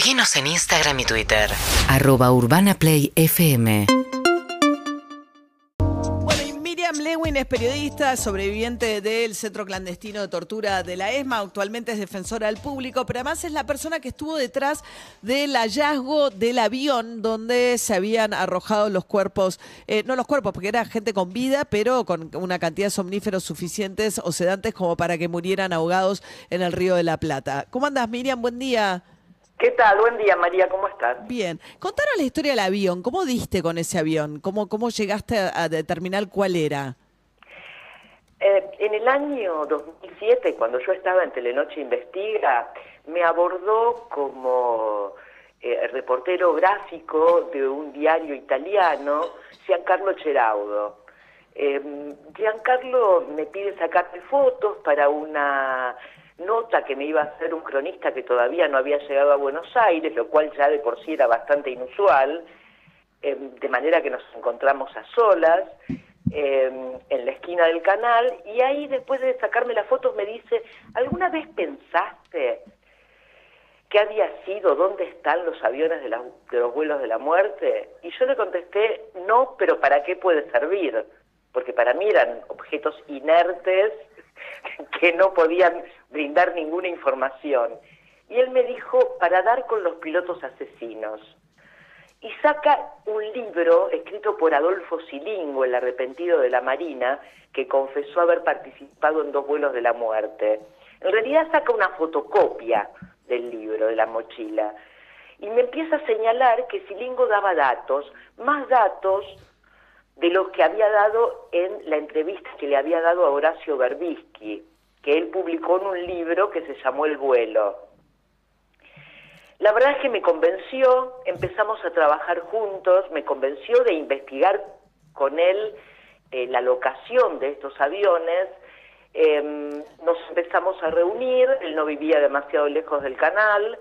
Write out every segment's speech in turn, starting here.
Seguinos en Instagram y Twitter. Arroba Urbana Play FM. Bueno, y Miriam Lewin es periodista, sobreviviente del Centro Clandestino de Tortura de la ESMA, actualmente es defensora del público, pero además es la persona que estuvo detrás del hallazgo del avión donde se habían arrojado los cuerpos, eh, no los cuerpos, porque era gente con vida, pero con una cantidad de somníferos suficientes o sedantes como para que murieran ahogados en el Río de la Plata. ¿Cómo andas, Miriam? Buen día. ¿Qué tal? Buen día, María, ¿cómo estás? Bien. Contanos la historia del avión. ¿Cómo diste con ese avión? ¿Cómo, cómo llegaste a, determinar cuál era? Eh, en el año 2007, cuando yo estaba en Telenoche Investiga, me abordó como eh, reportero gráfico de un diario italiano, Giancarlo Ceraudo. Eh, Giancarlo me pide sacarme fotos para una nota que me iba a hacer un cronista que todavía no había llegado a Buenos Aires, lo cual ya de por sí era bastante inusual, eh, de manera que nos encontramos a solas eh, en la esquina del canal y ahí después de sacarme las fotos me dice, ¿alguna vez pensaste qué había sido, dónde están los aviones de, la- de los vuelos de la muerte? Y yo le contesté, no, pero ¿para qué puede servir? Porque para mí eran objetos inertes que no podían brindar ninguna información. Y él me dijo, para dar con los pilotos asesinos. Y saca un libro escrito por Adolfo Silingo, el arrepentido de la Marina, que confesó haber participado en dos vuelos de la muerte. En realidad saca una fotocopia del libro, de la mochila. Y me empieza a señalar que Silingo daba datos, más datos de los que había dado en la entrevista que le había dado a Horacio Berbisky, que él publicó en un libro que se llamó El vuelo. La verdad es que me convenció, empezamos a trabajar juntos, me convenció de investigar con él eh, la locación de estos aviones, eh, nos empezamos a reunir, él no vivía demasiado lejos del canal,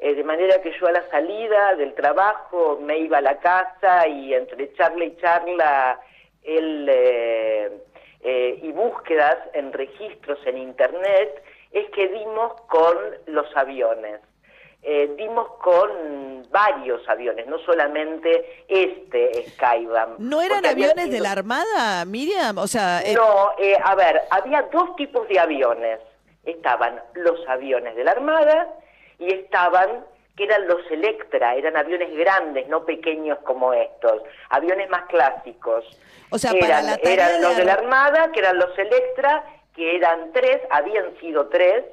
eh, de manera que yo a la salida del trabajo me iba a la casa y entre charla y charla él, eh, eh, y búsquedas en registros en internet es que dimos con los aviones. Eh, dimos con varios aviones, no solamente este Skyvam. ¿No eran aviones de la Armada, Miriam? O sea, eh, no, eh, a ver, había dos tipos de aviones. Estaban los aviones de la Armada y estaban, que eran los Electra, eran aviones grandes, no pequeños como estos, aviones más clásicos. O sea, para eran, la tarea eran de los de la ar- Armada, que eran los Electra, que eran tres, habían sido tres,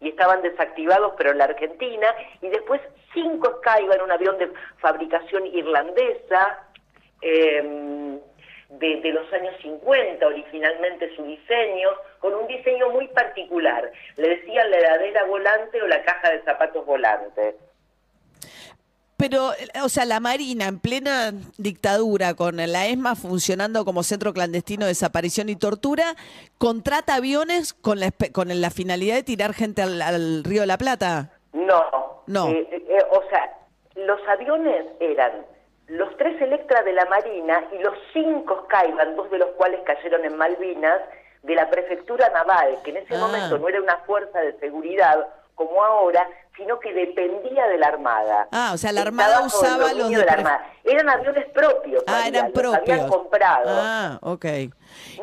y estaban desactivados, pero en la Argentina, y después cinco Skybar, un avión de fabricación irlandesa, eh, de, de los años 50, originalmente su diseño, con un diseño muy particular. Le decían la heladera volante o la caja de zapatos volante. pero, eh, o sea, la Marina en plena dictadura, con la ESMA funcionando como centro clandestino de desaparición y tortura, contrata aviones con la, con la finalidad de tirar gente al, al Río de la Plata. No. No. Eh, eh, o sea, los aviones eran los tres Electra de la Marina y los cinco Skyban, dos de los cuales cayeron en Malvinas, de la prefectura naval, que en ese Ah. momento no era una fuerza de seguridad como ahora, sino que dependía de la Armada. Ah, o sea, la Armada usaba los de la Armada. Eran aviones propios. Ah, eran los habían propios. comprado. Ah, ok.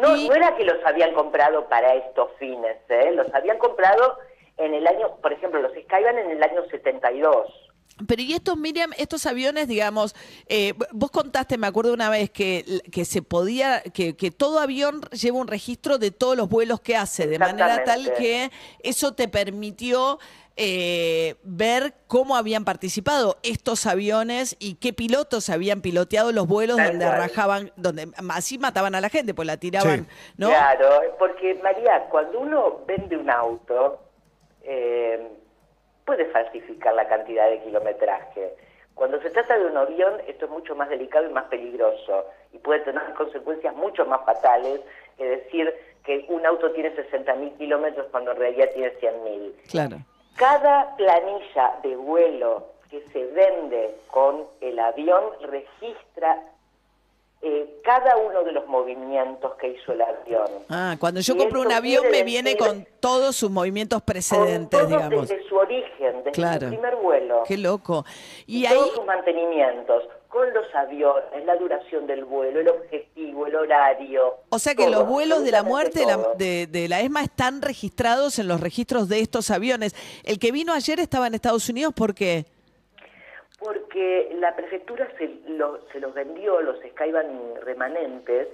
No, Y- no era que los habían comprado para estos fines, ¿eh? los habían comprado en el año, por ejemplo, los Skyban en el año 72. Pero y estos, Miriam, estos aviones, digamos, eh, vos contaste, me acuerdo una vez que, que se podía, que, que todo avión lleva un registro de todos los vuelos que hace, de manera tal que eso te permitió eh, ver cómo habían participado estos aviones y qué pilotos habían piloteado los vuelos Tal donde cual. rajaban, donde así mataban a la gente, pues la tiraban, Sí. ¿no? Claro, porque María, cuando uno vende un auto, eh, puede falsificar la cantidad de kilometraje. Cuando se trata de un avión, esto es mucho más delicado y más peligroso y puede tener consecuencias mucho más fatales que decir que un auto tiene 60.000 kilómetros cuando en realidad tiene 100.000. Claro. Cada planilla de vuelo que se vende con el avión registra eh, cada uno de los movimientos que hizo el avión. Ah, cuando yo Y compro un avión me viene con todos sus movimientos Con precedentes, digamos. desde su origen, desde Claro. su primer vuelo. Qué loco. Y y ahí, todos sus mantenimientos, con los aviones, la duración del vuelo, el objetivo, el horario. o sea que todo, los vuelos de la muerte la, de, de la ESMA están registrados en los registros de estos aviones. El que vino ayer estaba en Estados Unidos, ¿por Porque la prefectura se, lo- se los vendió, los Skyban remanentes,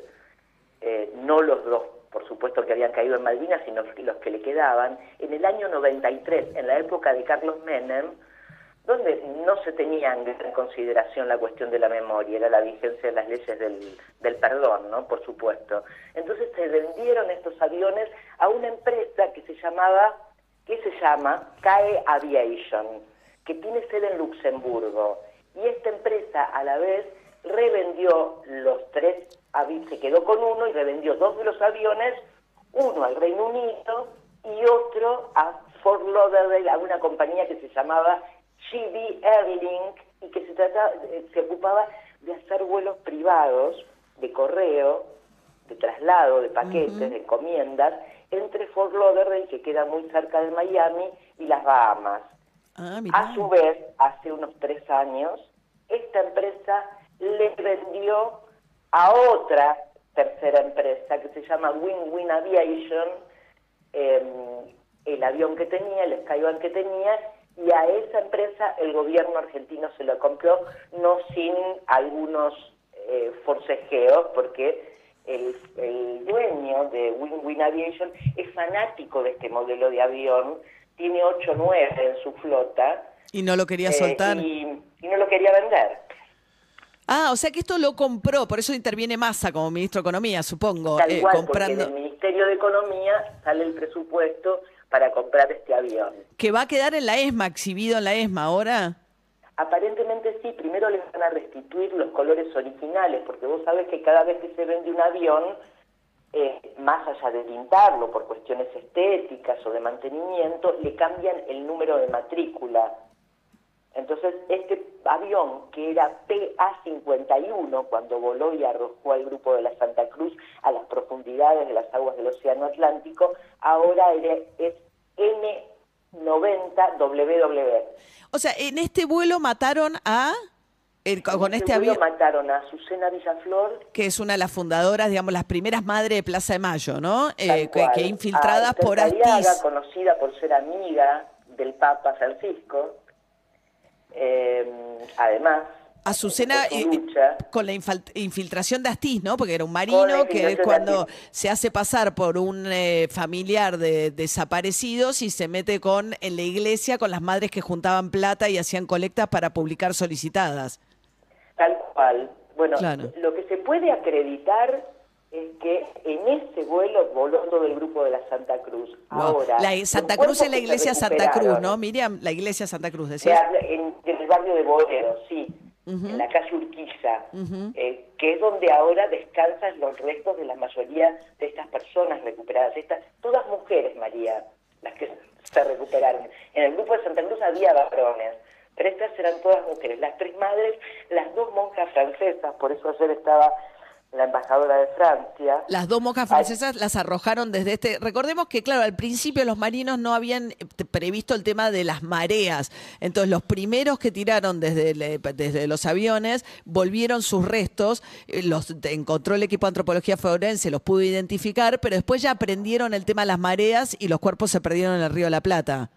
eh, no los dos, por supuesto, que habían caído en Malvinas, sino los que le quedaban, en el año 93, en la época de Carlos Menem, donde no se tenía en consideración la cuestión de la memoria, era la vigencia de las leyes del, del perdón, ¿no? Por supuesto. Entonces se vendieron estos aviones a una empresa que se llamaba, que se llama CAE Aviation, que tiene sede en Luxemburgo. Y esta empresa a la vez revendió los tres aviones, se quedó con uno y revendió dos de los aviones, uno al Reino Unido y otro a Fort Lauderdale, a una compañía que se llamaba GB Airlink y que se, trataba, eh, se ocupaba de hacer vuelos privados de correo, de traslado de paquetes, de encomiendas, entre Fort Lauderdale, que queda muy cerca de Miami, y las Bahamas. Ah. A su vez, hace unos tres años, esta empresa le vendió a otra tercera empresa que se llama Win-Win Aviation eh, el avión que tenía, el Skyban que tenía, y a esa empresa el gobierno argentino se lo compró, no sin algunos eh, forcejeos, porque el, el dueño de Win-Win Aviation es fanático de este modelo de avión, tiene 8 o 9 en su flota. Y no lo quería eh, soltar. y, y no lo quería vender. Ah, o sea que esto lo compró, por eso interviene Massa como ministro de Economía, supongo, Tal eh, cual, comprando. porque del Ministerio de Economía sale el presupuesto para comprar este avión. Que va a quedar en la ESMA, exhibido en la ESMA ahora. Aparentemente sí, primero le van a restituir los colores originales, porque vos sabés que cada vez que se vende un avión, eh, más allá de pintarlo por cuestiones estéticas o de mantenimiento, le cambian el número de matrícula. Entonces, este avión, que era PA-51, cuando voló y arrojó al grupo de la Santa Cruz a las profundidades de las aguas del Océano Atlántico, ahora es N90WW. O sea, en este vuelo mataron a. el- con este avión, mataron a Azucena Villaflor que es una de las fundadoras, digamos, las primeras madres de Plaza de Mayo, ¿no? Eh, que, que infiltradas a por Astiz. conocida por ser amiga del Papa Francisco. Eh, además, Azucena eh, lucha, con la infiltración de Astiz, ¿no? Porque era un marino que cuando se hace pasar por un eh, familiar de desaparecidos y se mete con en la iglesia con las madres que juntaban plata y hacían colectas para publicar solicitadas. Cual. Bueno, Claro. lo que se puede acreditar es que en ese vuelo voló todo el grupo de la Santa Cruz. Wow. Ahora, la Santa Cruz es la iglesia Santa Cruz, ¿no? Miriam, la iglesia Santa Cruz, habla en, en el barrio de Boedo, sí, en la calle Urquiza, eh, que es donde ahora descansan los restos de la mayoría de estas personas recuperadas. Estas, todas mujeres, María, las que se recuperaron. En el grupo de Santa Cruz había varones, estas eran todas mujeres. Las tres madres, las dos monjas francesas, por eso ayer estaba la embajadora de Francia. Las dos Ay. francesas las arrojaron desde este. Recordemos que, claro, al principio los marinos no habían eh, previsto el tema de las mareas. Entonces, los primeros que tiraron desde, el, eh, desde los aviones volvieron sus restos. eh, Los encontró el equipo de antropología forense, los pudo identificar, pero después ya aprendieron el tema de las mareas y los cuerpos se perdieron en el Río de la Plata.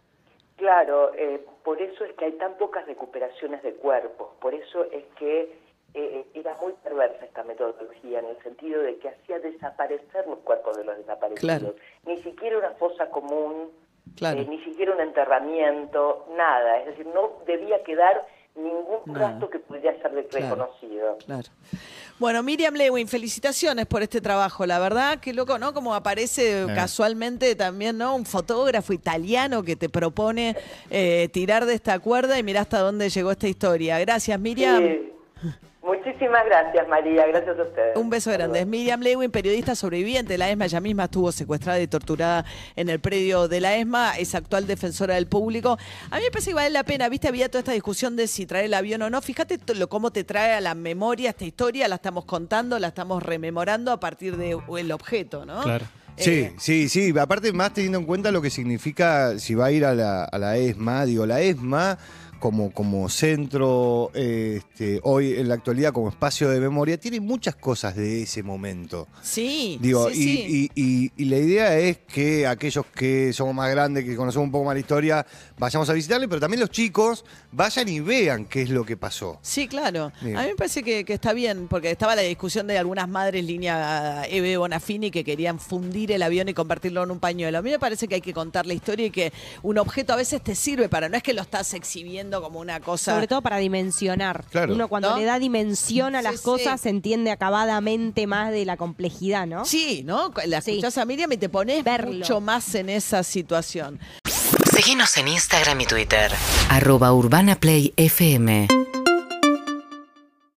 Claro, eh, por eso es que hay tan pocas recuperaciones de cuerpos, por eso es que eh, era muy perversa esta metodología en el sentido de que hacía desaparecer los cuerpos de los desaparecidos. Claro. Ni siquiera una fosa común, Claro. eh, ni siquiera un enterramiento, nada. Es decir, no debía quedar ningún Nada. que pudiera ser Claro. reconocido. Claro. Bueno, Miriam Lewin, felicitaciones por este trabajo. La verdad, qué loco, ¿no? Como aparece casualmente también, ¿no? Un fotógrafo italiano que te propone eh, tirar de esta cuerda y mira hasta dónde llegó esta historia. Gracias, Miriam. Sí, Muchísimas gracias, María. Gracias a ustedes. Un beso grande. Es Miriam Lewin, periodista sobreviviente de la ESMA. Ella misma estuvo secuestrada y torturada en el predio de la ESMA. Es actual defensora del público. A mí me parece que vale la pena. Viste, había toda esta discusión de si traer el avión o no. Fíjate lo, cómo te trae a la memoria esta historia. La estamos contando, la estamos rememorando a partir del objeto, ¿no? Claro. Sí, Eh, sí, sí. Aparte, más teniendo en cuenta lo que significa si va a ir a la, a la ESMA. Digo, la ESMA como, como centro, este, hoy en la actualidad como espacio de memoria, tiene muchas cosas de ese momento. Sí, Digo, sí, y, sí. y- y- y la idea es que aquellos que somos más grandes, que conocemos un poco más la historia, vayamos a visitarle, pero también los chicos vayan y vean qué es lo que pasó. Sí, claro. A mí me parece que, que está bien, porque estaba la discusión de algunas madres línea Eve Bonafini que querían fundir el avión y convertirlo en un pañuelo. A mí me parece que hay que contar la historia y que un objeto a veces te sirve para, no es que lo estás exhibiendo como una cosa. Sobre todo para dimensionar. Claro. Uno cuando ¿No? le da dimensión a Sí, las sí. cosas entiende acabadamente más de la complejidad, ¿no? Sí, ¿no? La Sí. escuchás a Miriam y te pones Verlo. mucho más en esa situación. Seguinos en Instagram y Twitter. Arroba Urbana Play FM